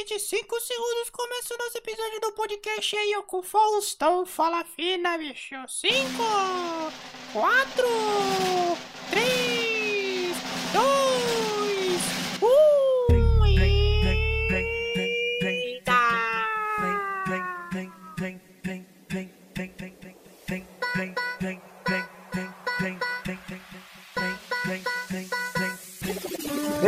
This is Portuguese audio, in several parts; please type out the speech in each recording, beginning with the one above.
marketing 5 segundos. Começa o nosso episódio do podcast aí, ó, com Faustão. Fala fina, bicho. 5, 4, 3,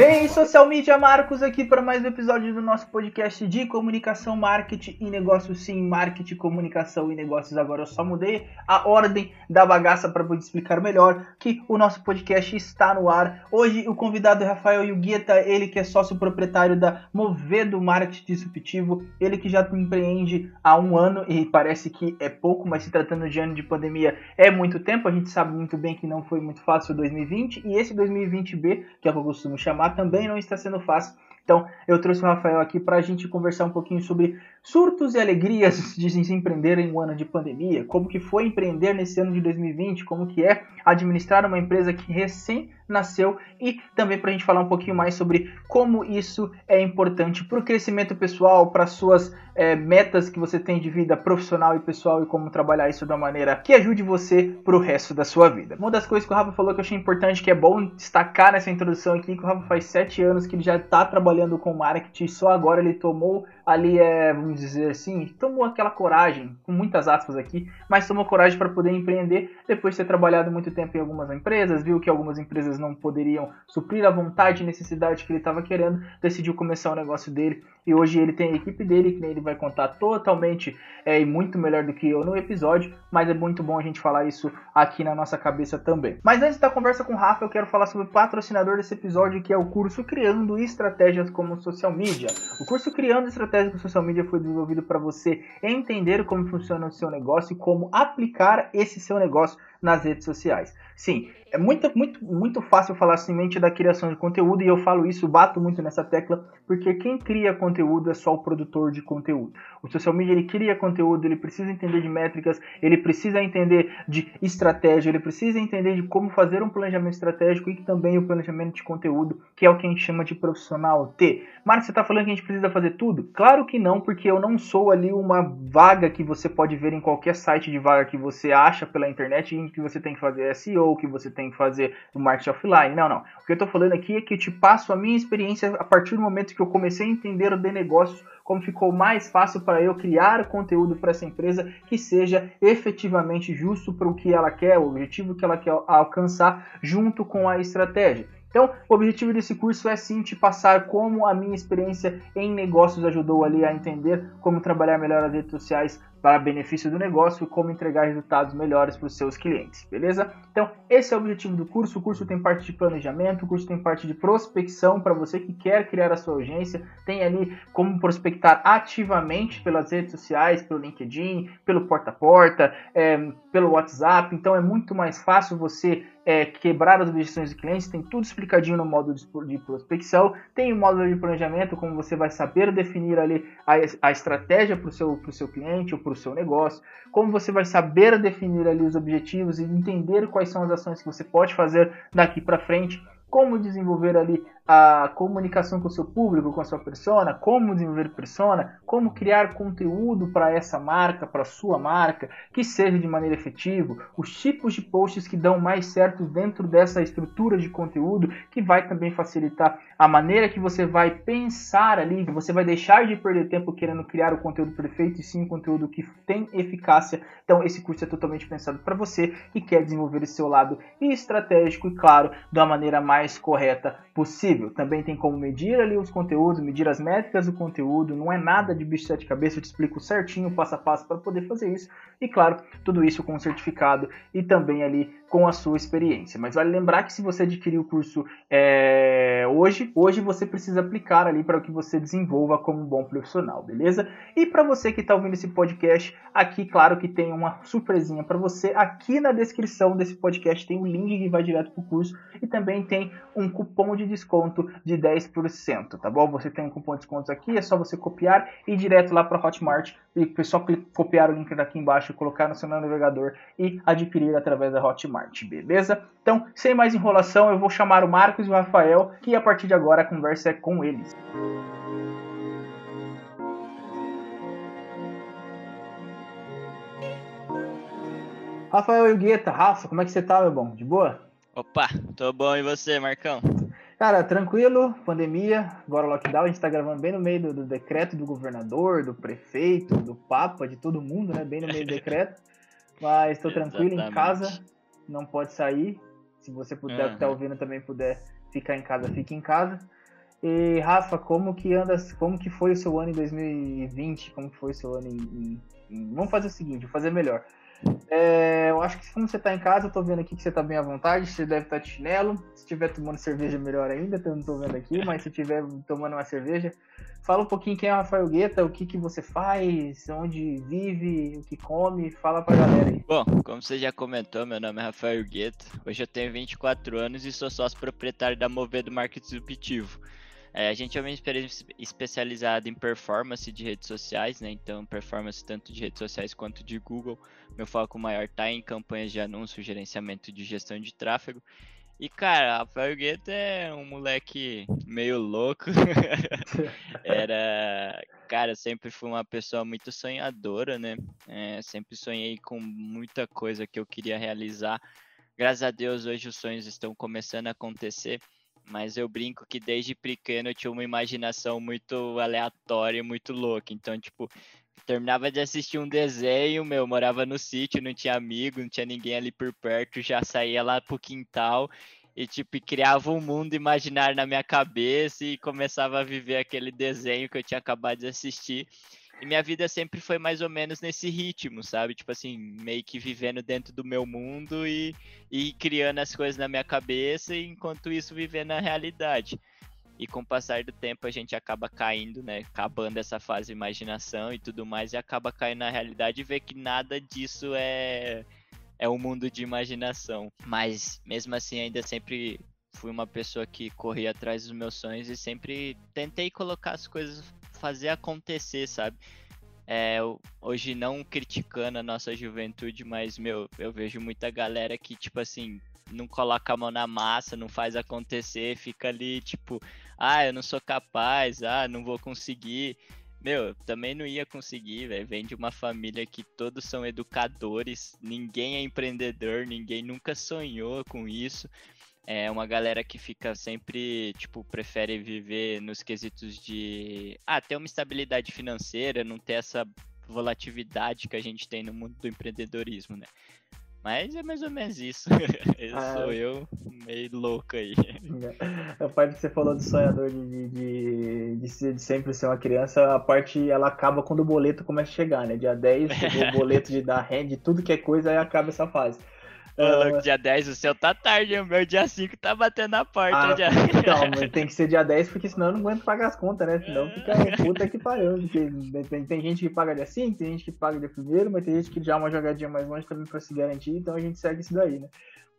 Ei, social media Marcos aqui para mais um episódio do nosso podcast de comunicação, marketing e negócios. Sim, marketing, comunicação e negócios. Agora eu só mudei a ordem da bagaça para poder explicar melhor que o nosso podcast está no ar. Hoje o convidado é Rafael Yugueta, ele que é sócio proprietário da Movedo Marketing Disruptivo, ele que já empreende há um ano e parece que é pouco, mas se tratando de ano de pandemia é muito tempo. A gente sabe muito bem que não foi muito fácil 2020 e esse 2020B, que é o que eu costumo chamar, também não está sendo fácil. Então, eu trouxe o Rafael aqui para a gente conversar um pouquinho sobre surtos e alegrias de se empreender em um ano de pandemia, como que foi empreender nesse ano de 2020, como que é administrar uma empresa que recém nasceu? E também para a gente falar um pouquinho mais sobre como isso é importante para o crescimento pessoal, para suas é, metas que você tem de vida profissional e pessoal e como trabalhar isso da maneira que ajude você para o resto da sua vida. Uma das coisas que o Rafa falou que eu achei importante, que é bom destacar nessa introdução aqui, que o Rafa faz sete anos que ele já está trabalhando com marketing, só agora ele tomou ali é, vamos dizer assim, tomou aquela coragem, com muitas aspas aqui, mas tomou coragem para poder empreender depois de ter trabalhado muito tempo em algumas empresas, viu que algumas empresas não poderiam suprir a vontade e necessidade que ele estava querendo, decidiu começar o negócio dele e hoje ele tem a equipe dele, que ele vai contar totalmente é, e muito melhor do que eu no episódio, mas é muito bom a gente falar isso aqui na nossa cabeça também. Mas antes da conversa com o Rafa, eu quero falar sobre o patrocinador desse episódio, que é o curso Criando Estratégias como Social Media. O curso Criando Estratégias como Social Media foi desenvolvido para você entender como funciona o seu negócio e como aplicar esse seu negócio nas redes sociais. Sim, é muito, muito, muito fácil falar simplesmente da criação de conteúdo e eu falo isso, bato muito nessa tecla, porque quem cria conteúdo é só o produtor de conteúdo. O social media ele cria conteúdo, ele precisa entender de métricas, ele precisa entender de estratégia, ele precisa entender de como fazer um planejamento estratégico e também o planejamento de conteúdo, que é o que a gente chama de profissional T. Marcos, você está falando que a gente precisa fazer tudo? Claro que não, porque eu não sou ali uma vaga que você pode ver em qualquer site de vaga que você acha pela internet em que você tem que fazer SEO, que você tem que fazer no marketing offline. Não, não. O que eu estou falando aqui é que eu te passo a minha experiência a partir do momento que eu comecei a entender de negócios, como ficou mais fácil para eu criar conteúdo para essa empresa que seja efetivamente justo para o que ela quer, o objetivo que ela quer alcançar junto com a estratégia. Então, o objetivo desse curso é sim te passar como a minha experiência em negócios ajudou ali a entender como trabalhar melhor as redes sociais para benefício do negócio e como entregar resultados melhores para os seus clientes, beleza? Então, esse é o objetivo do curso. O curso tem parte de planejamento, o curso tem parte de prospecção para você que quer criar a sua agência, tem ali como prospectar ativamente pelas redes sociais, pelo LinkedIn, pelo porta a porta, é, pelo WhatsApp. Então, é muito mais fácil você é, quebrar as objeções de clientes, tem tudo explicadinho no módulo de, prospecção, tem o módulo de planejamento, como você vai saber definir ali a, a estratégia para o seu, seu cliente ou para o seu negócio, como você vai saber definir ali os objetivos e entender quais são as ações que você pode fazer daqui para frente, como desenvolver ali a comunicação com o seu público, com a sua persona, como desenvolver persona, como criar conteúdo para essa marca, para sua marca, que seja de maneira efetiva, os tipos de posts que dão mais certo dentro dessa estrutura de conteúdo, que vai também facilitar a maneira que você vai pensar ali, você vai deixar de perder tempo querendo criar o conteúdo perfeito e sim um conteúdo que tem eficácia. Então esse curso é totalmente pensado para você que quer desenvolver esse seu lado estratégico e claro, da maneira mais correta possível Também tem como medir ali os conteúdos, medir as métricas do conteúdo. Não é nada de bicho de sete cabeças, eu te explico certinho, passo a passo para poder fazer isso. E claro, tudo isso com certificado e também ali com a sua experiência. Mas vale lembrar que se você adquirir o curso é, hoje, hoje você precisa aplicar ali para que você desenvolva como um bom profissional, beleza? E para você que está ouvindo esse podcast, aqui claro que tem uma surpresinha para você. Aqui na descrição desse podcast tem um link que vai direto para o curso e também tem um cupom de desconto desconto de 10%, tá bom? Você tem um cupom de desconto aqui, é só você copiar e ir direto lá para Hotmart e é só copiar o link daqui embaixo, colocar no seu navegador e adquirir através da Hotmart, beleza? Então, sem mais enrolação, eu vou chamar o Marcos e o Rafael, que a partir de agora a conversa é com eles. Rafael e Hugueta, Rafa, como é que você tá, meu bom? De boa? Opa, tô bom e você, Marcão? Cara, tranquilo, pandemia, agora lockdown, a gente tá gravando bem no meio do, do, decreto do governador, do prefeito, do papa, de todo mundo, né? Bem no meio do decreto. Mas tô tranquilo em casa, não pode sair. Se você puder, uhum. que tá ouvindo também puder ficar em casa, fique em casa. E Rafa, como que anda, como que foi o seu ano em 2020? Como que foi o seu ano em, em, em... Vamos fazer o seguinte, vou fazer melhor. É, eu acho que como você está em casa, eu tô vendo aqui que você está bem à vontade, você deve estar tá de chinelo. Se estiver tomando cerveja, melhor ainda, eu não estou vendo aqui, mas se estiver tomando uma cerveja, fala um pouquinho quem é o Rafael Guetta, o que, que você faz, onde vive, o que come, fala pra galera aí. Bom, como você já comentou, meu nome é Rafael Guetta, hoje eu tenho 24 anos e sou sócio proprietário da Movedo Marketing Disruptivo. É, a gente é uma empresa especializada em performance de redes sociais, né? Então, performance tanto de redes sociais quanto de Google. Meu foco maior está em campanhas de anúncio, gerenciamento de gestão de tráfego. E, cara, Rafael Guetta é um moleque meio louco. Era. Cara, sempre fui uma pessoa muito sonhadora, né? É, sempre sonhei com muita coisa que eu queria realizar. Graças a Deus, hoje os sonhos estão começando a acontecer. Mas eu brinco que desde pequeno eu tinha uma imaginação muito aleatória, muito louca. Então, tipo, terminava de assistir um desenho, meu, morava no sítio, não tinha amigo, não tinha ninguém ali por perto, já saía lá pro quintal e tipo criava um mundo imaginário na minha cabeça e começava a viver aquele desenho que eu tinha acabado de assistir. E minha vida sempre foi mais ou menos nesse ritmo, sabe? Tipo assim, meio que vivendo dentro do meu mundo e, e criando as coisas na minha cabeça, e enquanto isso vivendo a realidade. E com o passar do tempo a gente acaba caindo, né? Acabando essa fase de imaginação e tudo mais, e acaba caindo na realidade e vê que nada disso é, é um mundo de imaginação. Mas mesmo assim, ainda sempre fui uma pessoa que corria atrás dos meus sonhos e sempre tentei colocar as coisas fazer acontecer, sabe? É, hoje não criticando a nossa juventude, mas, meu, eu vejo muita galera que, tipo assim, não coloca a mão na massa, não faz acontecer, fica ali, tipo, ah, eu não sou capaz, ah, não vou conseguir. Meu, eu também não ia conseguir, velho. Vem de uma família que todos são educadores, ninguém é empreendedor, ninguém nunca sonhou com isso é uma galera que fica sempre, tipo, prefere viver nos quesitos de ah, ter uma estabilidade financeira, não ter essa volatilidade que a gente tem no mundo do empreendedorismo, né? Mas é mais ou menos isso. eu ah, sou eu, meio louco aí. A parte que você falou do sonhador de, de, de, de, sempre ser uma criança, a parte ela acaba quando o boleto começa a chegar, né? Dia 10, o boleto de dar renda, tudo que é coisa, aí acaba essa fase. Ô, dia 10 o seu tá tarde, o meu dia 5 tá batendo na porta ah, já. Então, tem que ser dia 10, porque senão eu não aguento pagar as contas, né? Senão fica puta que pariu. Tem, tem gente que paga dia 5, tem gente que paga dia 1 mas tem gente que já é uma jogadinha mais longe também pra se garantir, então a gente segue isso daí, né?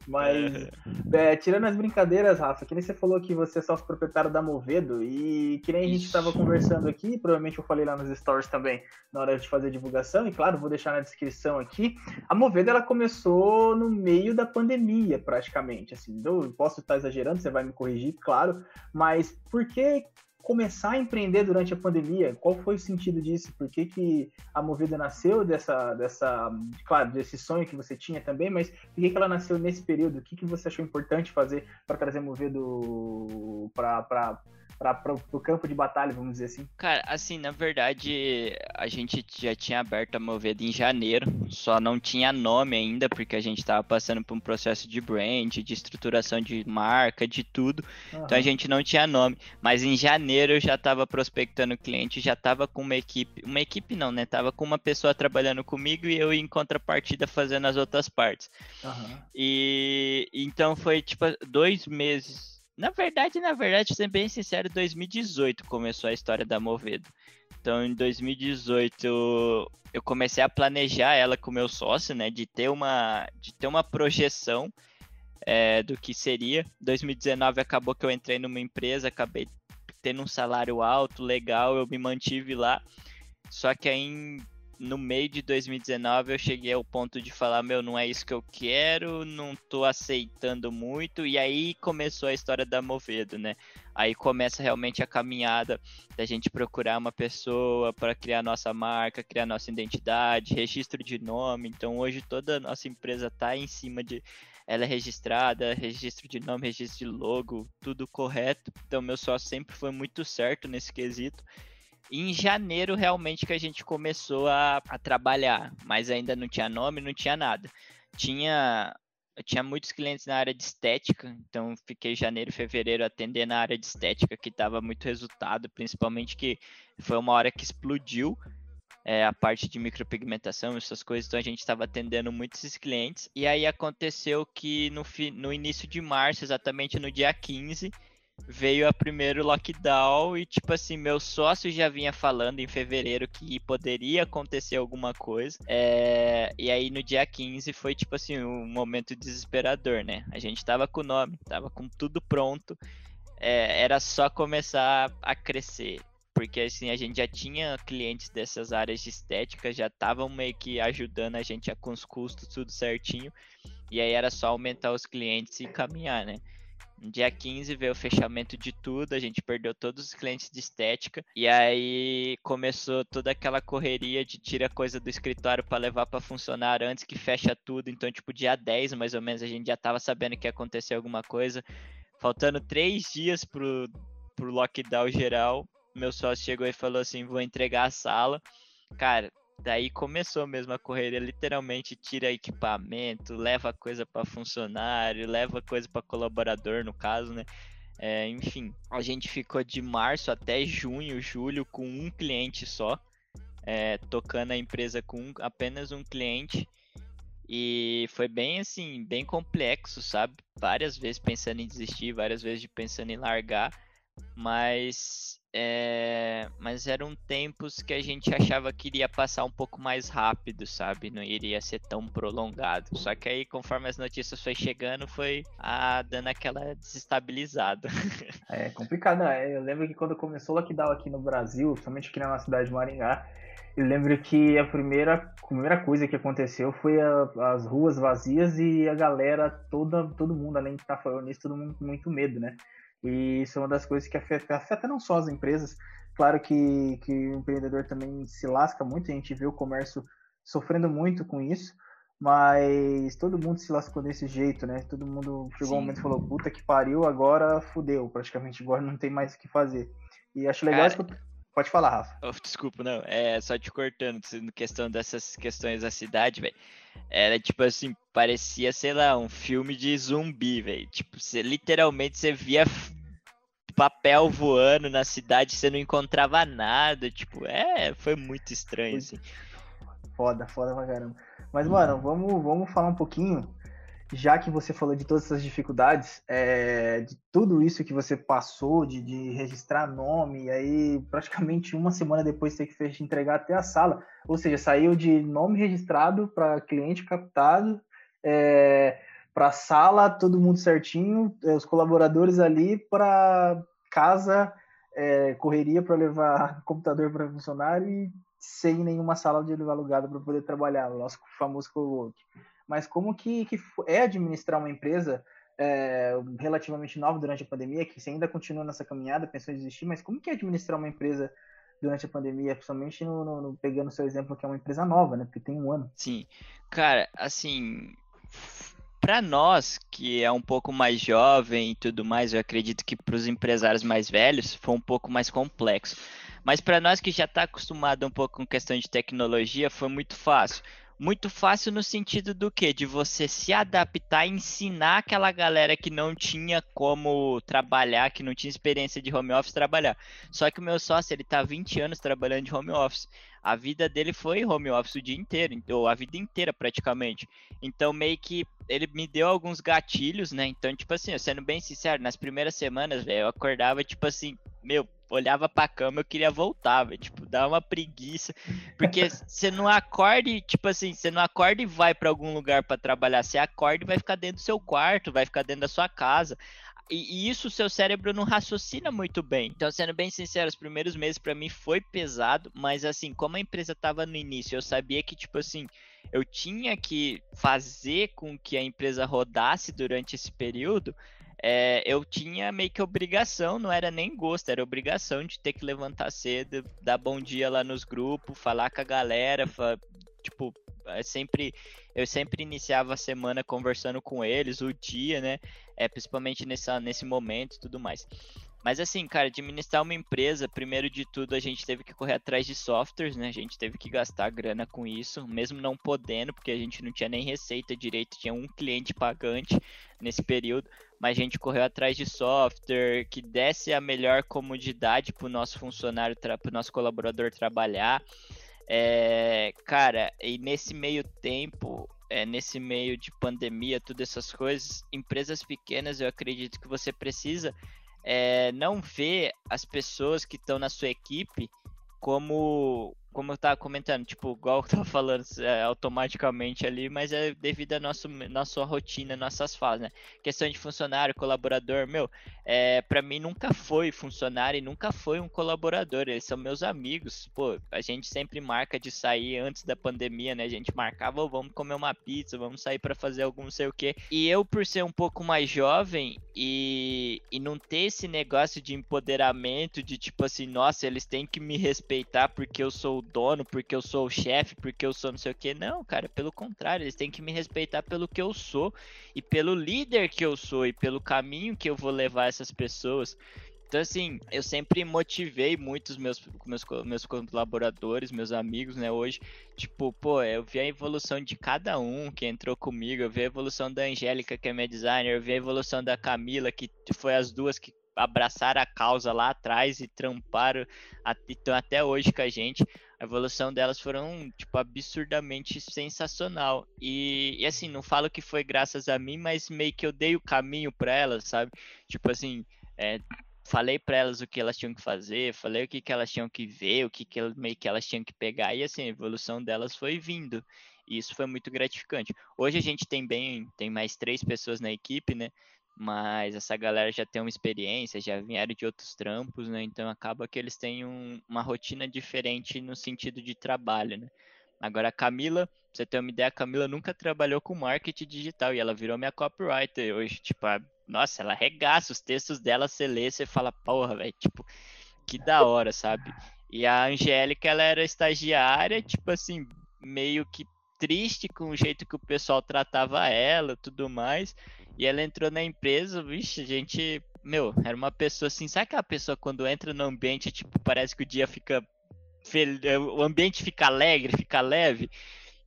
Mas, é, tirando as brincadeiras, Rafa, que nem você falou que você é sócio proprietário da Movedo, e que nem a gente estava conversando aqui, provavelmente eu falei lá nos stories também, na hora de fazer a divulgação, e claro, vou deixar na descrição aqui. A Movedo, ela começou no meio da pandemia, praticamente, assim, eu posso estar exagerando, você vai me corrigir, claro, mas por que começar a empreender durante a pandemia? Qual foi o sentido disso? Por que, que a Movida nasceu dessa, dessa, claro, desse sonho que você tinha também, mas por que, que ela nasceu nesse período? O que, que você achou importante fazer para trazer a Movida para para o campo de batalha, vamos dizer assim? Cara, assim, na verdade, a gente já tinha aberto a Moveda em janeiro, só não tinha nome ainda, porque a gente estava passando por um processo de brand, de estruturação de marca, de tudo. Uhum. Então a gente não tinha nome. Mas em janeiro eu já estava prospectando cliente, já estava com uma equipe. Uma equipe não, né? Tava com uma pessoa trabalhando comigo e eu em contrapartida fazendo as outras partes. Uhum. E então foi tipo dois meses na verdade, na verdade, sendo bem sincero, 2018 começou a história da Movedo. Então, em 2018, eu comecei a planejar ela com meu sócio, né, de ter uma, de ter uma projeção é, do que seria. 2019 acabou que eu entrei numa empresa, acabei tendo um salário alto, legal, eu me mantive lá. Só que aí em no meio de 2019 eu cheguei ao ponto de falar, meu, não é isso que eu quero, não tô aceitando muito, e aí começou a história da Movedo, né? Aí começa realmente a caminhada da gente procurar uma pessoa para criar nossa marca, criar nossa identidade, registro de nome. Então hoje toda a nossa empresa tá em cima de ela é registrada, registro de nome, registro de logo, tudo correto. Então meu sócio sempre foi muito certo nesse quesito. Em janeiro realmente que a gente começou a, a trabalhar, mas ainda não tinha nome, não tinha nada. Tinha eu tinha muitos clientes na área de estética, então fiquei janeiro fevereiro atendendo na área de estética, que dava muito resultado, principalmente que foi uma hora que explodiu é, a parte de micropigmentação, essas coisas, então a gente estava atendendo muitos clientes. E aí aconteceu que no, no início de março, exatamente no dia 15, veio a primeiro lockdown e tipo assim, meu sócio já vinha falando em fevereiro que poderia acontecer alguma coisa. É... E aí no dia 15 foi tipo assim, um momento desesperador, né? A gente tava com o nome, tava com tudo pronto. É... Era só começar a crescer. Porque assim, a gente já tinha clientes dessas áreas de estética, já estavam meio que ajudando a gente a, com os custos, tudo certinho. E aí era só aumentar os clientes e caminhar, né? Dia 15 veio o fechamento de tudo, a gente perdeu todos os clientes de estética e aí começou toda aquela correria de tira coisa do escritório para levar para funcionar antes que fecha tudo. Então, tipo, dia 10 mais ou menos a gente já tava sabendo que ia acontecer alguma coisa. Faltando três dias pro, pro lockdown geral, meu sócio chegou e falou assim: vou entregar a sala. Cara, Daí começou mesmo a correria, literalmente tira equipamento, leva coisa para funcionário, leva coisa para colaborador, no caso, né? É, enfim, a gente ficou de março até junho, julho com um cliente só, é, tocando a empresa com apenas um cliente. E foi bem assim, bem complexo, sabe? Várias vezes pensando em desistir, várias vezes pensando em largar, mas é, mas eram tempos que a gente achava que iria passar um pouco mais rápido, sabe? Não iria ser tão prolongado. Só que aí, conforme as notícias foi chegando, foi a, dando aquela desestabilizada. É complicado, né? Eu lembro que quando começou o lockdown aqui no Brasil, somente aqui na nossa cidade de Maringá, eu lembro que a primeira, a primeira coisa que aconteceu foi a, as ruas vazias e a galera toda, todo mundo, além de estar falando nisso, todo mundo com muito medo, né? E isso é uma das coisas que afeta, afeta não só as empresas, claro que, que o empreendedor também se lasca muito, a gente vê o comércio sofrendo muito com isso, mas todo mundo se lascou desse jeito, né? Todo mundo chegou Sim. um momento e falou, puta que pariu, agora fudeu, praticamente agora não tem mais o que fazer. E acho legal Cara... Pode falar, Rafa. Oh, desculpa, não. É só te cortando, questão dessas questões da cidade, velho. Era tipo assim, parecia, sei lá, um filme de zumbi, velho. Tipo, você literalmente você via papel voando na cidade, você não encontrava nada. Tipo, é, foi muito estranho, assim. Foda, foda pra caramba. Mas, mano, vamos, vamos falar um pouquinho já que você falou de todas essas dificuldades, é, de tudo isso que você passou, de, de, registrar nome, e aí praticamente uma semana depois ter que fez entregar até a sala, ou seja, saiu de nome registrado para cliente captado, é, para sala, todo mundo certinho, é, os colaboradores ali para casa, é, correria para levar computador para funcionário e sem nenhuma sala de alugada para poder trabalhar, o nosso famoso co-work mas como que, que é administrar uma empresa é, relativamente nova durante a pandemia, que você ainda continua nessa caminhada, pensou em desistir, mas como que é administrar uma empresa durante a pandemia, principalmente no, no, no pegando o seu exemplo, que é uma empresa nova, né? Porque tem um ano. Sim. Cara, assim, para nós, que é um pouco mais jovem e tudo mais, eu acredito que para os empresários mais velhos foi um pouco mais complexo. Mas para nós que já está acostumado um pouco com questão de tecnologia, foi muito fácil muito fácil no sentido do que? De você se adaptar e ensinar aquela galera que não tinha como trabalhar, que não tinha experiência de home office trabalhar. Só que o meu sócio, ele tá 20 anos trabalhando de home office. A vida dele foi home office o dia inteiro, ou a vida inteira praticamente. Então meio que ele me deu alguns gatilhos, né? Então, tipo assim, sendo bem sincero, nas primeiras semanas, velho, eu acordava tipo assim, meu, olhava pra cama, eu queria voltar, velho. Tipo, dá uma preguiça. Porque você não acorda e, tipo assim, você não acorda e vai para algum lugar para trabalhar. Você acorda e vai ficar dentro do seu quarto, vai ficar dentro da sua casa. e, e, isso o seu cérebro não raciocina muito bem. Então, sendo bem sincero, os primeiros meses para mim foi pesado, mas assim, como a empresa tava no início, eu sabia que, tipo assim, eu tinha que fazer com que a empresa rodasse durante esse período. É, eu tinha meio que obrigação, não era nem gosto, era obrigação de ter que levantar cedo, dar bom dia lá nos grupos, falar com a galera, tipo, é sempre eu sempre iniciava a semana conversando com eles, o dia, né? É, principalmente nessa, nesse momento e tudo mais. Mas assim, cara, administrar uma empresa, primeiro de tudo, a gente teve que correr atrás de softwares, né? A gente teve que gastar grana com isso, mesmo não podendo, porque a gente não tinha nem receita direito, tinha um cliente pagante nesse período, mas a gente correu atrás de software que desse a melhor comodidade para o nosso funcionário, para o nosso colaborador trabalhar. É, cara, e nesse meio tempo, é, nesse meio de pandemia, todas essas coisas, empresas pequenas, eu acredito que você precisa é, não ver as pessoas que estão na sua equipe como como eu tava comentando, tipo, igual eu tava falando é, automaticamente ali, mas é devido à nossa, nossa rotina, nossas fases, né? Questão de funcionário, colaborador, meu, é, para mim nunca foi funcionário e nunca foi um colaborador, eles são meus amigos, pô, a gente sempre marca de sair antes da pandemia, né? A gente marcava, oh, vamos comer uma pizza, vamos sair para fazer algum não sei o que. E eu, por ser um pouco mais jovem e, e não ter esse negócio de empoderamento, de tipo assim, nossa, eles têm que me respeitar porque eu sou dono, porque eu sou o chefe, porque eu sou não sei o que. Não, cara, pelo contrário, eles têm que me respeitar pelo que eu sou e pelo líder que eu sou e pelo caminho que eu vou levar essas pessoas. Então, assim, eu sempre motivei muitos meus, meus, meus colaboradores, meus amigos, né, hoje. Tipo, pô, eu vi a evolução de cada um que entrou comigo, eu vi a evolução da Angélica, que é minha designer, eu vi a evolução da Camila, que foi as duas que abraçaram a causa lá atrás e tramparam, estão até hoje com a gente a evolução delas foram, tipo, absurdamente sensacional. E, e, assim, não falo que foi graças a mim, mas meio que eu dei o caminho para elas, sabe? Tipo assim, é, falei para elas o que elas tinham que fazer, falei o que, que elas tinham que ver, o que, que meio que elas tinham que pegar, e assim, a evolução delas foi vindo. E isso foi muito gratificante. Hoje a gente tem bem, tem mais três pessoas na equipe, né? Mas essa galera já tem uma experiência, já vieram de outros trampos, né? Então acaba que eles têm um, uma rotina diferente no sentido de trabalho, né? Agora a Camila, pra você ter uma ideia, a Camila nunca trabalhou com marketing digital e ela virou minha copywriter hoje, tipo, a, nossa, ela regaça os textos dela, você lê, você fala, porra, velho, tipo, que da hora, sabe? E a Angélica, ela era estagiária, tipo assim, meio que triste com o jeito que o pessoal tratava ela, tudo mais. E ela entrou na empresa, vixe, a gente, meu, era uma pessoa assim, sabe aquela pessoa quando entra no ambiente, tipo, parece que o dia fica fel... o ambiente fica alegre, fica leve.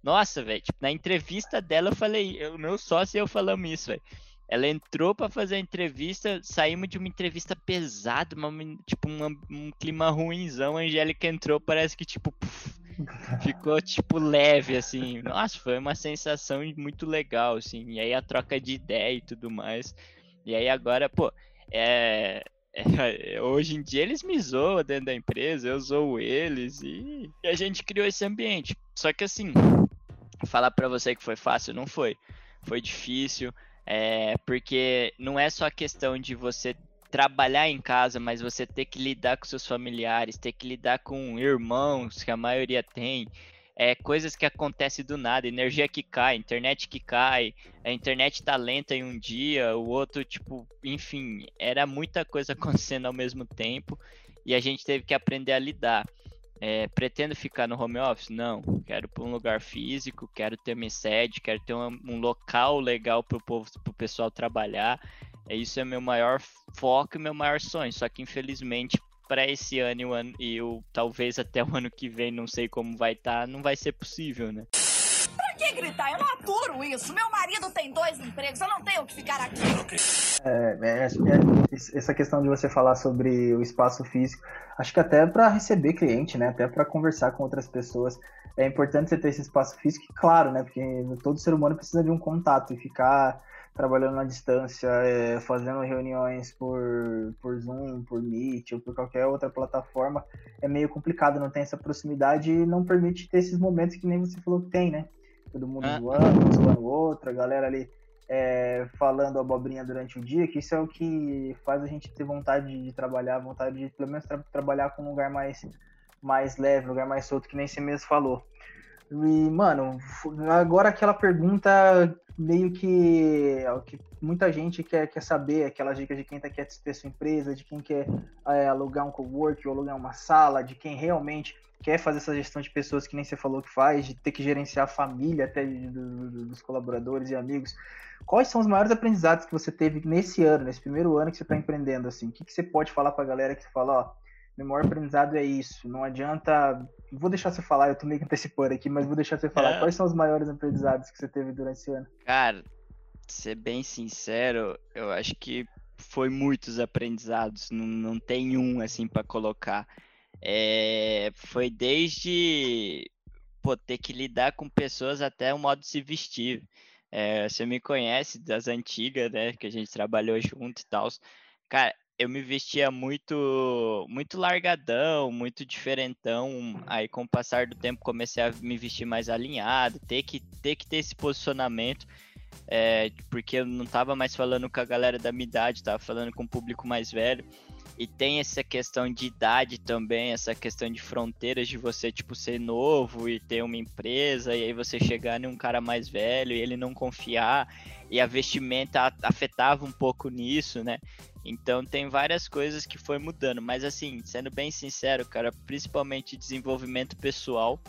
Nossa, velho, tipo, na entrevista dela eu falei, o meu sócio e eu falamos isso, velho. Ela entrou para fazer a entrevista, saímos de uma entrevista pesada, uma, tipo, uma, um clima ruimzão. A Angélica entrou, parece que, tipo, puf, ficou tipo leve assim. Nossa, foi uma sensação muito legal assim. E aí a troca de ideia e tudo mais. E aí agora, pô, é, é hoje em dia eles me zoam dentro da empresa, eu zoo eles e, e a gente criou esse ambiente. Só que assim, falar para você que foi fácil, não foi. Foi difícil, é, porque não é só questão de você trabalhar em casa, mas você ter que lidar com seus familiares, ter que lidar com irmãos, que a maioria tem, é, coisas que acontecem do nada, energia que cai, internet que cai, a internet tá lenta em um dia, o outro, tipo, enfim, era muita coisa acontecendo ao mesmo tempo e a gente teve que aprender a lidar. É, pretendo ficar no home office? Não. Quero para um lugar físico, quero ter minha sede, quero ter um, um local legal para o pessoal trabalhar. É, isso é meu maior foco e meu maior sonho. Só que infelizmente para esse ano e, o ano e o, talvez até o ano que vem, não sei como vai estar, tá, não vai ser possível, né? Pra que gritar? Eu não aturo isso. Meu marido tem dois empregos, eu não tenho que ficar aqui. É, é, é, essa questão de você falar sobre o espaço físico, acho que até para receber cliente, né? Até para conversar com outras pessoas, é importante você ter esse espaço físico, claro, né? Porque todo ser humano precisa de um contato e ficar trabalhando à distância, é, fazendo reuniões por, por Zoom, por Meet ou por qualquer outra plataforma, é meio complicado, não tem essa proximidade e não permite ter esses momentos que nem você falou que tem, né? Todo mundo ah. zoando, zoando o outro, a galera ali é, falando abobrinha durante o dia, que isso é o que faz a gente ter vontade de trabalhar, vontade de pelo menos tra trabalhar com um lugar mais, mais leve, um lugar mais solto, que nem você mesmo falou. E, mano, agora aquela pergunta meio que, é que muita gente quer, quer saber, aquelas dicas de quem tá, quer ter sua empresa, de quem quer é, alugar um cowork ou alugar uma sala, de quem realmente quer fazer essa gestão de pessoas que nem você falou que faz, de ter que gerenciar a família até de, de, dos colaboradores e amigos. Quais são os maiores aprendizados que você teve nesse ano, nesse primeiro ano que você está empreendendo? Assim, o que, que você pode falar para a galera que fala, ó, meu maior aprendizado é isso. Não adianta. Vou deixar você falar, eu tô meio que antecipando aqui, mas vou deixar você falar. É. Quais são os maiores aprendizados que você teve durante esse ano? Cara, ser bem sincero, eu acho que foi muitos aprendizados. Não, não tem um assim para colocar. É, foi desde pô, ter que lidar com pessoas até o modo de se vestir. É, você me conhece das antigas, né? Que a gente trabalhou junto e tal. Cara, eu me vestia muito muito largadão, muito diferentão. Aí com o passar do tempo comecei a me vestir mais alinhado, ter que ter que ter esse posicionamento, é, porque eu não tava mais falando com a galera da minha idade, tava falando com o público mais velho. E tem essa questão de idade também, essa questão de fronteiras de você, tipo, ser novo e ter uma empresa, e aí você chegar em um cara mais velho e ele não confiar, e a vestimenta afetava um pouco nisso, né? Então tem várias coisas que foi mudando, mas assim, sendo bem sincero, cara, principalmente desenvolvimento pessoal,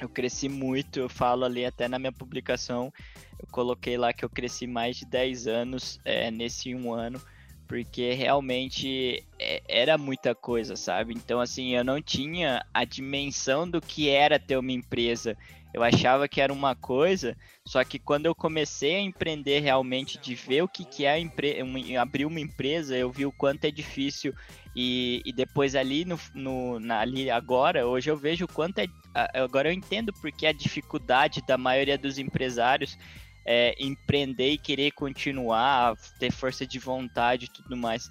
eu cresci muito, eu falo ali até na minha publicação, eu coloquei lá que eu cresci mais de 10 anos é, nesse um ano, porque realmente é, era muita coisa, sabe? Então, assim, eu não tinha a dimensão do que era ter uma empresa. Eu achava que era uma coisa, só que quando eu comecei a empreender realmente, de ver o que, que é abrir uma empresa, eu vi o quanto é difícil. E, e depois ali, no, no na, ali agora, hoje eu vejo o quanto é. Agora eu entendo porque a dificuldade da maioria dos empresários é, empreender e querer continuar, ter força de vontade e tudo mais.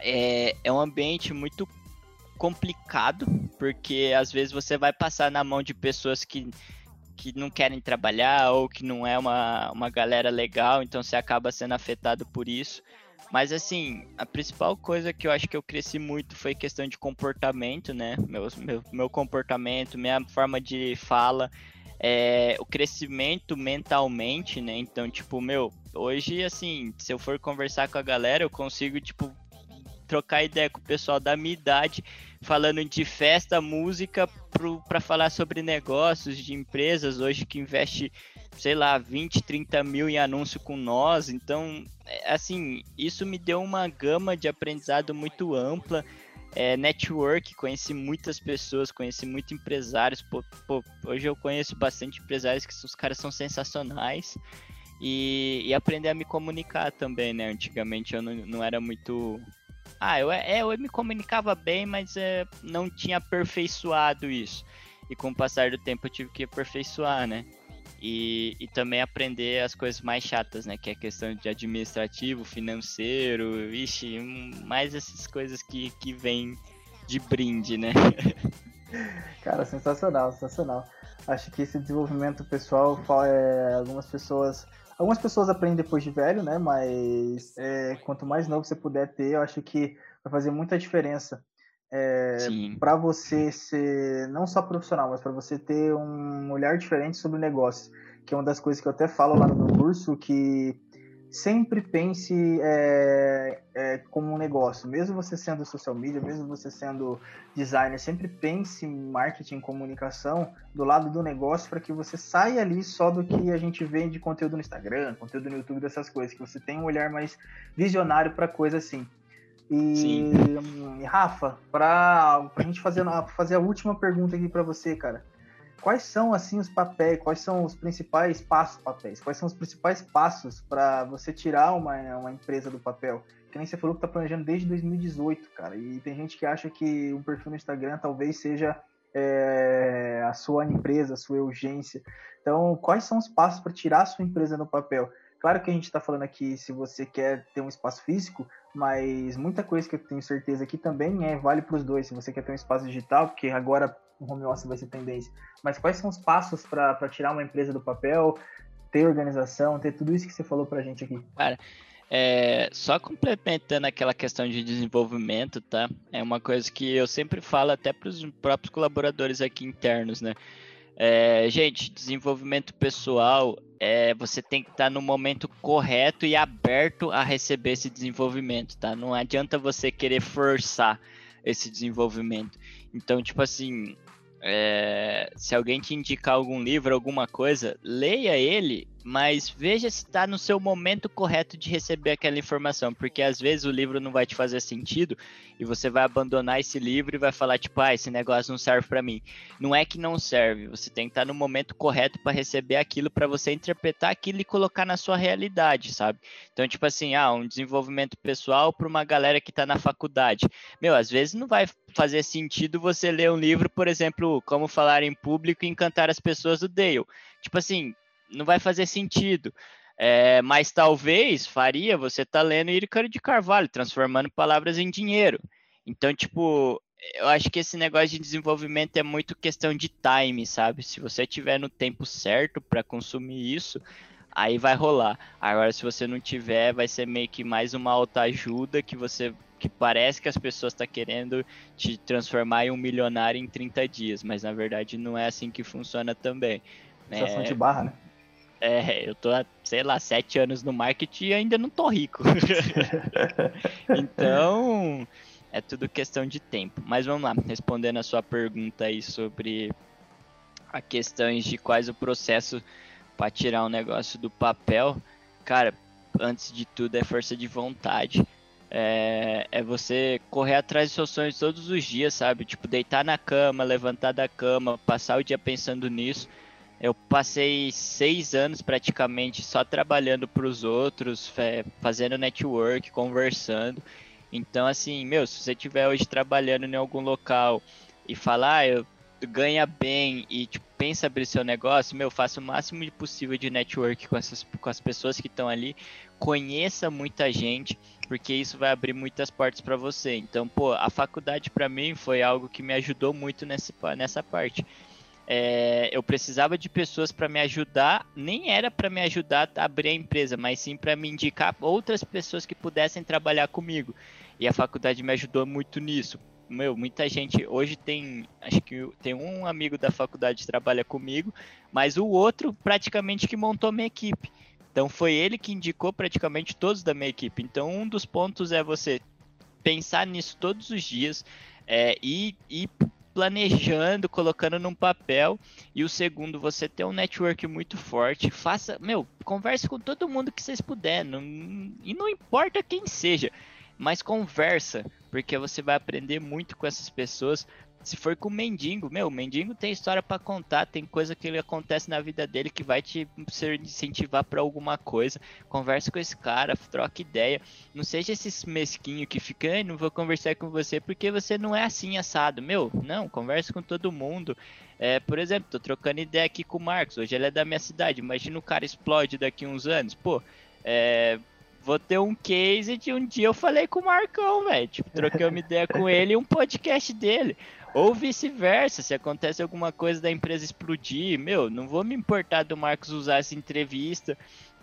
É, é um ambiente muito complicado, porque às vezes você vai passar na mão de pessoas que, que não querem trabalhar ou que não é uma, uma galera legal, então você acaba sendo afetado por isso. Mas assim, a principal coisa que eu acho que eu cresci muito foi questão de comportamento, né? Meu, meu, meu comportamento, minha forma de fala é, o crescimento mentalmente, né? Então, tipo, meu, hoje, assim, se eu for conversar com a galera, eu consigo, tipo, trocar ideia com o pessoal da minha idade, falando de festa, música, para falar sobre negócios de empresas hoje que investe, sei lá, 20, 30 mil em anúncio com nós. Então, é, assim, isso me deu uma gama de aprendizado muito ampla é, network, conheci muitas pessoas, conheci muitos empresários. Pô, pô, hoje eu conheço bastante empresários que os caras são sensacionais. E, e, aprender a me comunicar também, né? Antigamente eu não, não era muito. Ah, eu, é, eu me comunicava bem, mas é, não tinha aperfeiçoado isso. E com o passar do tempo eu tive que aperfeiçoar, né? E, e também aprender as coisas mais chatas, né? Que é a questão de administrativo, financeiro, ixi, mais essas coisas que, que vêm de brinde, né? Cara, sensacional, sensacional. Acho que esse desenvolvimento pessoal, é, algumas pessoas. Algumas pessoas aprendem depois de velho, né? Mas é, quanto mais novo você puder ter, eu acho que vai fazer muita diferença é, para você ser não só profissional, mas para você ter um olhar diferente sobre o negócio, que é uma das coisas que eu até falo lá no meu curso, que sempre pense é, é, como um negócio, mesmo você sendo social media, mesmo você sendo designer, sempre pense em marketing, comunicação do lado do negócio para que você saia ali só do que a gente vê de conteúdo no Instagram, conteúdo no YouTube, dessas coisas, que você tenha um olhar mais visionário para coisa assim. E, Sim. Rafa, para a gente fazer, fazer a última pergunta aqui para você, cara. Quais são assim os papéis, quais são os principais passos, papéis, quais são os principais passos para você tirar uma, uma empresa do papel? Que nem você falou que tá planejando desde 2018, cara. E tem gente que acha que um perfil no Instagram talvez seja é, a sua empresa, a sua urgência. Então, quais são os passos para tirar a sua empresa do papel? Claro que a gente está falando aqui se você quer ter um espaço físico, mas muita coisa que eu tenho certeza aqui também é vale para os dois. Se você quer ter um espaço digital, porque agora o home office vai ser tendência. Mas quais são os passos para tirar uma empresa do papel? ter organização, ter tudo isso que você falou pra gente aqui? Cara, é, só complementando aquela questão de desenvolvimento, tá? É uma coisa que eu sempre falo até para os próprios colaboradores aqui internos, né? É, gente, desenvolvimento pessoal, é, você tem que estar no momento correto e aberto a receber esse desenvolvimento, tá? Não adianta você querer forçar esse desenvolvimento. Então, tipo assim, é, se alguém te indicar algum livro, alguma coisa, leia ele mas veja se está no seu momento correto de receber aquela informação, porque às vezes o livro não vai te fazer sentido e você vai abandonar esse livro e vai falar tipo, ah, esse negócio não serve para mim. Não é que não serve, você tem que estar tá no momento correto para receber aquilo, para você interpretar aquilo e colocar na sua realidade, sabe? Então, tipo assim, ah, um desenvolvimento pessoal para uma galera que está na faculdade. Meu, às vezes não vai fazer sentido você ler um livro, por exemplo, Como Falar em Público e Encantar as Pessoas do Dale. Tipo assim, não vai fazer sentido. É, mas talvez faria você tá lendo Ícaro de Carvalho, transformando palavras em dinheiro. Então, tipo, eu acho que esse negócio de desenvolvimento é muito questão de time, sabe? Se você tiver no tempo certo para consumir isso, aí vai rolar. Agora, se você não tiver, vai ser meio que mais uma alta ajuda que você que parece que as pessoas estão tá querendo te transformar em um milionário em 30 dias, mas na verdade não é assim que funciona também. Situação é... de barra, né? É, eu tô há, sei lá, sete anos no marketing e ainda não tô rico. então, é tudo questão de tempo. Mas vamos lá, respondendo a sua pergunta aí sobre a questões de quais o processo para tirar um negócio do papel. Cara, antes de tudo é força de vontade. É, é, você correr atrás dos seus sonhos todos os dias, sabe? Tipo, deitar na cama, levantar da cama, passar o dia pensando nisso eu passei seis anos praticamente só trabalhando para os outros, fazendo network, conversando. Então, assim, meu, se você estiver hoje trabalhando em algum local e falar, ah, eu ganha bem e tipo, pensa abrir seu negócio, meu, faça o máximo possível de network com, essas, com as pessoas que estão ali, conheça muita gente, porque isso vai abrir muitas portas para você. Então, pô, a faculdade para mim foi algo que me ajudou muito nessa parte é, eu precisava de pessoas para me ajudar, nem era para me ajudar a abrir a empresa, mas sim para me indicar outras pessoas que pudessem trabalhar comigo. E a faculdade me ajudou muito nisso. Meu, muita gente hoje tem, acho que tem um amigo da faculdade que trabalha comigo, mas o outro praticamente que montou minha equipe. Então foi ele que indicou praticamente todos da minha equipe. Então um dos pontos é você pensar nisso todos os dias, é, e, e planejando, colocando num papel. E o segundo, você ter um network muito forte. Faça, meu, converse com todo mundo que vocês puderem. E não importa quem seja, mas conversa, porque você vai aprender muito com essas pessoas. Se for com o mendigo, meu, o mendigo tem história para contar, tem coisa que ele acontece na vida dele que vai te incentivar para alguma coisa. Conversa com esse cara, troca ideia. Não seja esse mesquinho que fica, não vou conversar com você porque você não é assim assado. Meu, não, conversa com todo mundo. É, por exemplo, tô trocando ideia aqui com o Marcos. Hoje ele é da minha cidade. Imagina o cara explode daqui uns anos. Pô, é, vou ter um case de um dia eu falei com o Marcão, velho. Tipo, troquei uma ideia com ele e um podcast dele. Ou vice-versa, se acontece alguma coisa da empresa explodir, meu, não vou me importar do Marcos usar essa entrevista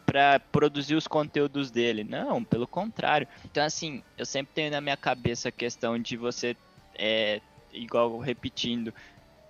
para produzir os conteúdos dele. Não, pelo contrário. Então, assim, eu sempre tenho na minha cabeça a questão de você, é, igual repetindo,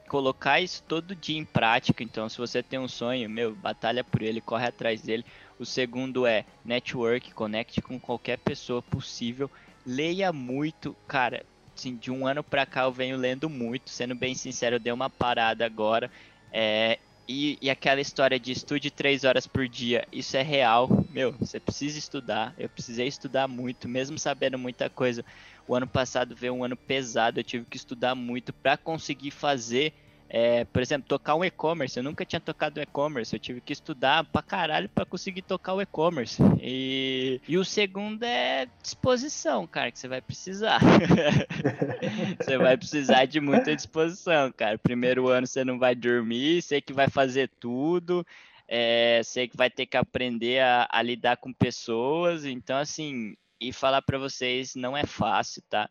colocar isso todo dia em prática. Então, se você tem um sonho, meu, batalha por ele, corre atrás dele. O segundo é network, conecte com qualquer pessoa possível. Leia muito, cara assim, de um ano pra cá eu venho lendo muito, sendo bem sincero, eu dei uma parada agora. É, e, e, aquela história de estude três horas por dia, isso é real. Meu, você precisa estudar. Eu precisei estudar muito, mesmo sabendo muita coisa. O ano passado veio um ano pesado, eu tive que estudar muito para conseguir fazer é, por exemplo, tocar um e-commerce. Eu nunca tinha tocado e-commerce. Eu tive que estudar pra caralho pra conseguir tocar o e-commerce. E, e o segundo é disposição, cara, que você vai precisar. você vai precisar de muita disposição, cara. Primeiro ano você não vai dormir, sei que vai fazer tudo. É, sei que vai ter que aprender a, a lidar com pessoas. Então, assim, e falar para vocês, não é fácil, tá?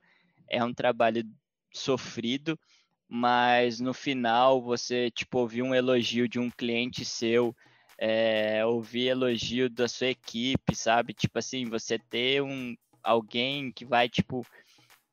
É um trabalho sofrido mas no final você tipo ouvir um elogio de um cliente seu é, ouvir elogio da sua equipe, sabe? Tipo assim, você ter um alguém que vai, tipo,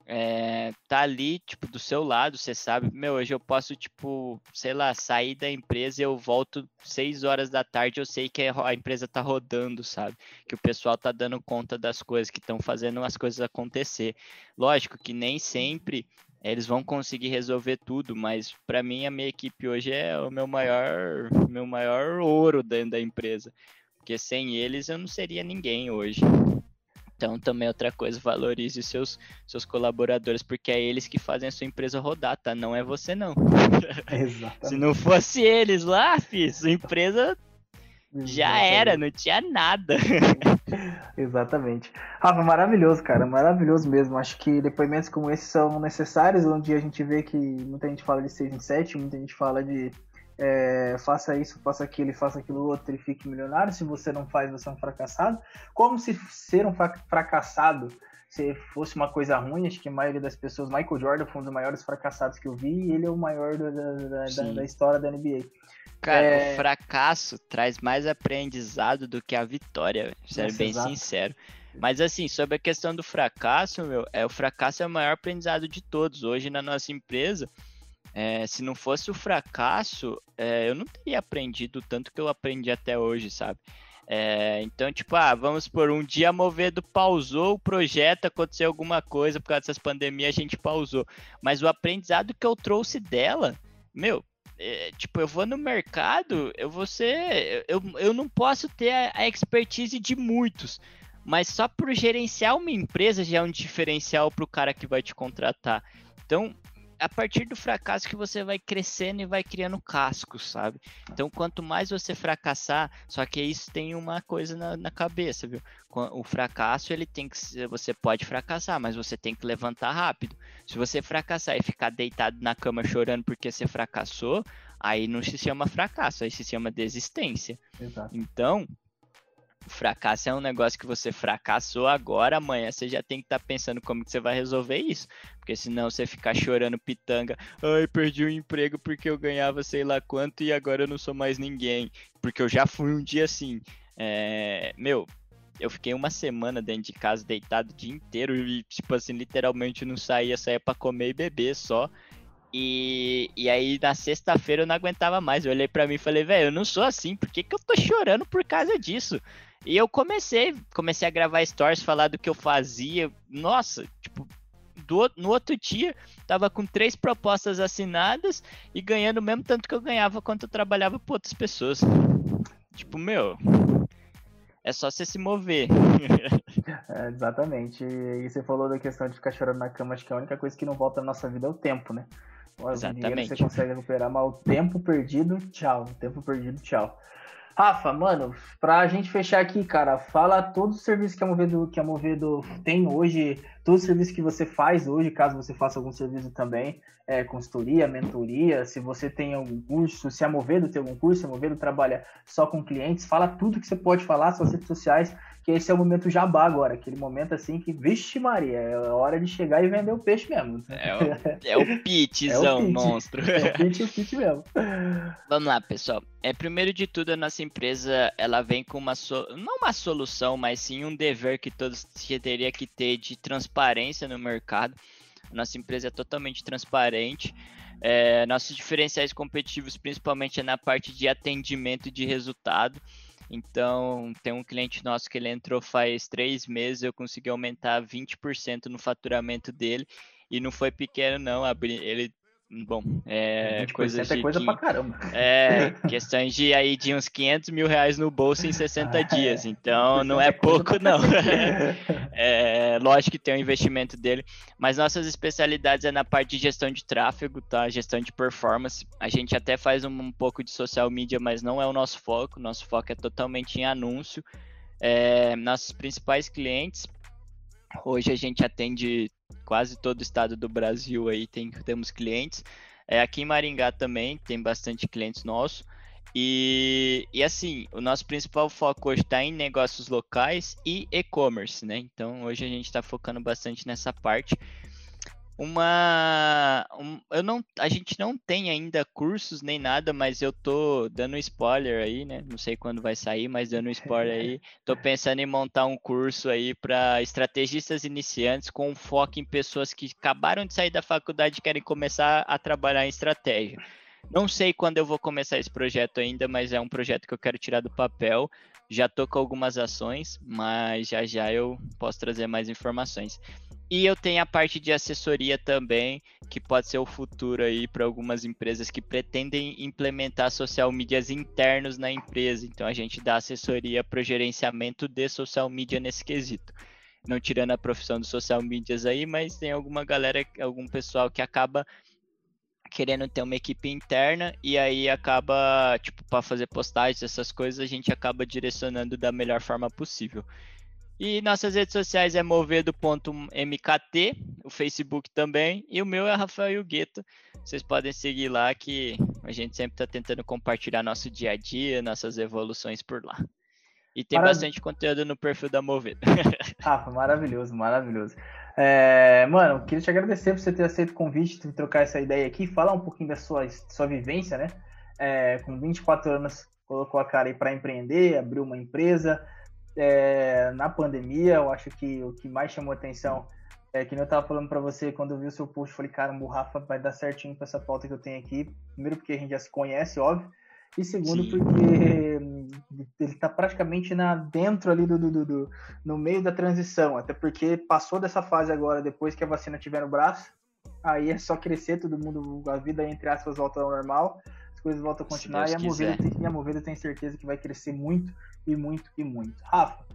é, tá ali, tipo, do seu lado, você sabe, meu, hoje eu posso, tipo, sei lá, sair da empresa e eu volto 6 horas da tarde, eu sei que a empresa tá rodando, sabe? Que o pessoal tá dando conta das coisas, que estão fazendo as coisas acontecer. Lógico que nem sempre eles vão conseguir resolver tudo, mas para mim a minha equipe hoje é o meu maior, meu maior ouro dentro da empresa, porque sem eles eu não seria ninguém hoje. Então, também outra coisa, valorize seus, seus colaboradores, porque é eles que fazem a sua empresa rodar, tá? Não é você, não. Se não fosse eles lá, fi, sua empresa já era, não tinha nada. Exatamente. Rafa, maravilhoso, cara, maravilhoso mesmo. Acho que depoimentos como esses são necessários, onde a gente vê que muita gente fala de 6 em 7, muita gente fala de é, faça isso, faça aquilo e faça aquilo outro e fique milionário. Se você não faz, você é um fracassado. Como se ser um fracassado se fosse uma coisa ruim, acho que a maioria das pessoas. Michael Jordan foi um dos maiores fracassados que eu vi e ele é o maior da, da, da, da história da NBA. Cara, é... o fracasso traz mais aprendizado do que a vitória, sendo bem exato. sincero. Mas assim, sobre a questão do fracasso, meu, é o fracasso é o maior aprendizado de todos. Hoje na nossa empresa, é, se não fosse o fracasso, é, eu não teria aprendido tanto que eu aprendi até hoje, sabe? É, então, tipo, ah, vamos por um dia Movedo pausou o projeto, aconteceu alguma coisa por causa dessas pandemias, a gente pausou. Mas o aprendizado que eu trouxe dela, meu, é, tipo, eu vou no mercado, eu vou ser. Eu, eu não posso ter a, a expertise de muitos, mas só por gerenciar uma empresa já é um diferencial para o cara que vai te contratar. Então, a partir do fracasso que você vai crescendo e vai criando cascos, sabe? Então, quanto mais você fracassar, só que isso tem uma coisa na, na cabeça, viu? O fracasso, ele tem que você pode fracassar, mas você tem que levantar rápido. Se você fracassar e ficar deitado na cama chorando porque você fracassou, aí não se chama fracasso, aí se chama desistência. Exato. Então, o fracasso é um negócio que você fracassou agora, amanhã você já tem que estar tá pensando como que você vai resolver isso. Porque senão você ficar chorando pitanga, ai, perdi o emprego porque eu ganhava sei lá quanto e agora eu não sou mais ninguém. Porque eu já fui um dia assim. É... Meu, eu fiquei uma semana dentro de casa deitado o dia inteiro e, tipo assim, literalmente não saía, saía para comer e beber só. E, e aí na sexta-feira eu não aguentava mais. Eu olhei para mim e falei, velho, eu não sou assim, por que, que eu tô chorando por causa disso? E eu comecei, comecei a gravar stories, falar do que eu fazia. Nossa, tipo, do, no outro dia, tava com três propostas assinadas e ganhando o mesmo tanto que eu ganhava quando eu trabalhava para outras pessoas. Tipo, meu, é só você se mover. é, exatamente. E você falou da questão de ficar chorando na cama, acho que a única coisa que não volta na nossa vida é o tempo, né? Exatamente. você consegue recuperar, mas o tempo perdido, tchau. O tempo perdido, tchau. Rafa, mano, pra gente fechar aqui, cara, fala todos os serviços que a Movedo, que a Movedo tem hoje, todos os serviços que você faz hoje, caso você faça algum serviço também, é, consultoria, mentoria, se você tem algum curso, se a Movedo tem algum curso, se a Movedo trabalha só com clientes, fala tudo que você pode falar, suas redes sociais, que esse é o momento jabá agora, aquele momento assim que, vixe Maria, é hora de chegar e vender o peixe mesmo. É o, é o pitzão, é o pitch, monstro. É o pitch, o pitch mesmo. Vamos lá, pessoal. É, primeiro de tudo, a nossa empresa, ela vem com uma, so... não uma solução, mas sim um dever que todos teria que ter de transparência no mercado. A nossa empresa é totalmente transparente. É, nossos diferenciais competitivos, principalmente, é na parte de atendimento de resultado. Então, tem um cliente nosso que ele entrou faz três meses, eu consegui aumentar 20% no faturamento dele. E não foi pequeno, não. Ele Bom, é coisa é coisa que, pra caramba. É, questões de aí de uns 500 mil reais no bolso em 60 ah, dias, então não é, é pouco não. é, lógico que tem o investimento dele, mas nossas especialidades é na parte de gestão de tráfego, tá? Gestão de performance. A gente até faz um, um pouco de social media, mas não é o nosso foco. Nosso foco é totalmente em anúncio. É, nossos principais clientes Hoje a gente atende quase todo o estado do Brasil aí, tem, temos clientes. É, aqui em Maringá também tem bastante clientes nossos. E, e assim, o nosso principal foco hoje está em negócios locais e e-commerce, né? Então hoje a gente está focando bastante nessa parte. Uma um, eu não a gente não tem ainda cursos nem nada mas eu tô dando spoiler aí né? Não sei quando vai sair mas dando spoiler aí. Tô pensando em montar um curso aí para estrategistas iniciantes com foco em pessoas que acabaram de sair da faculdade e querem começar a trabalhar em estratégia. Não sei quando eu vou começar esse projeto ainda mas é um projeto que eu quero tirar do papel. Já tô com algumas ações mas já já eu posso trazer mais informações e eu tenho a parte de assessoria também, que pode ser o futuro aí para algumas empresas que pretendem implementar social medias internos na empresa. Então a gente dá assessoria para o gerenciamento de social media nesse quesito. Não tirando a profissão de social medias aí, mas tem alguma galera, algum pessoal que acaba querendo ter uma equipe interna e aí acaba, tipo, para fazer postagens, essas coisas, a gente acaba direcionando da melhor forma possível. E nossas redes sociais é movedo.mkt, o Facebook também, e o meu é Rafael Gueto. Vocês podem seguir lá que a gente sempre está tentando compartilhar nosso dia a dia, nossas evoluções por lá. E tem bastante conteúdo no perfil da Movedo. Rafa, maravilhoso, maravilhoso. É, mano, queria te agradecer por você ter aceito o convite, de trocar essa ideia aqui, falar um pouquinho da sua, sua vivência, né? É, com 24 anos, colocou a cara aí para empreender, abriu uma empresa, é, na pandemia, eu acho que o que mais chamou atenção é que eu estava falando para você quando eu vi o seu post, eu falei, cara, o Rafa vai dar certinho para essa pauta que eu tenho aqui. Primeiro porque a gente já se conhece, óbvio. E segundo Sim. porque ele está praticamente na, dentro ali do, do, do, no meio da transição, até porque passou dessa fase agora, depois que a vacina estiver no braço, aí é só crescer, todo mundo, a vida entre aspas volta ao normal, as coisas voltam a continuar e a, Movida, e a Movida tem certeza que vai crescer muito e muito e muito. Rafa,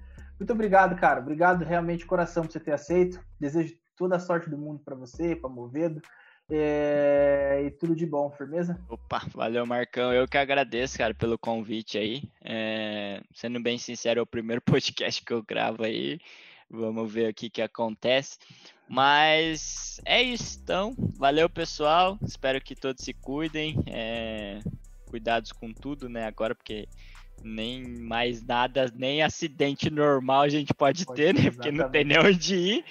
muito obrigado, cara. Obrigado realmente de coração por você ter aceito. Desejo toda a sorte do mundo para você, para Movedo. É... E tudo de bom, firmeza? Opa, valeu, Marcão. Eu que agradeço, cara, pelo convite aí. É... Sendo bem sincero, é o primeiro podcast que eu gravo aí. Vamos ver o que, acontece. Mas é isso, então. Valeu, pessoal. Espero que todos se cuidem. É... Cuidados com tudo, né? Agora, porque nem mais nada, nem acidente normal a gente pode, pode ter, né? Porque não tem nem onde ir.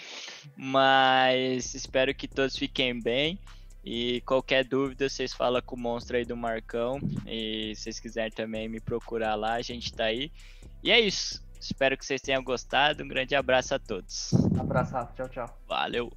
Mas espero que todos fiquem bem. E qualquer dúvida, vocês falam com o monstro aí do Marcão. E se vocês quiserem também me procurar lá, a gente tá aí. E é isso. Espero que vocês tenham gostado. Um grande abraço a todos. Abraço. Tchau, tchau. Valeu.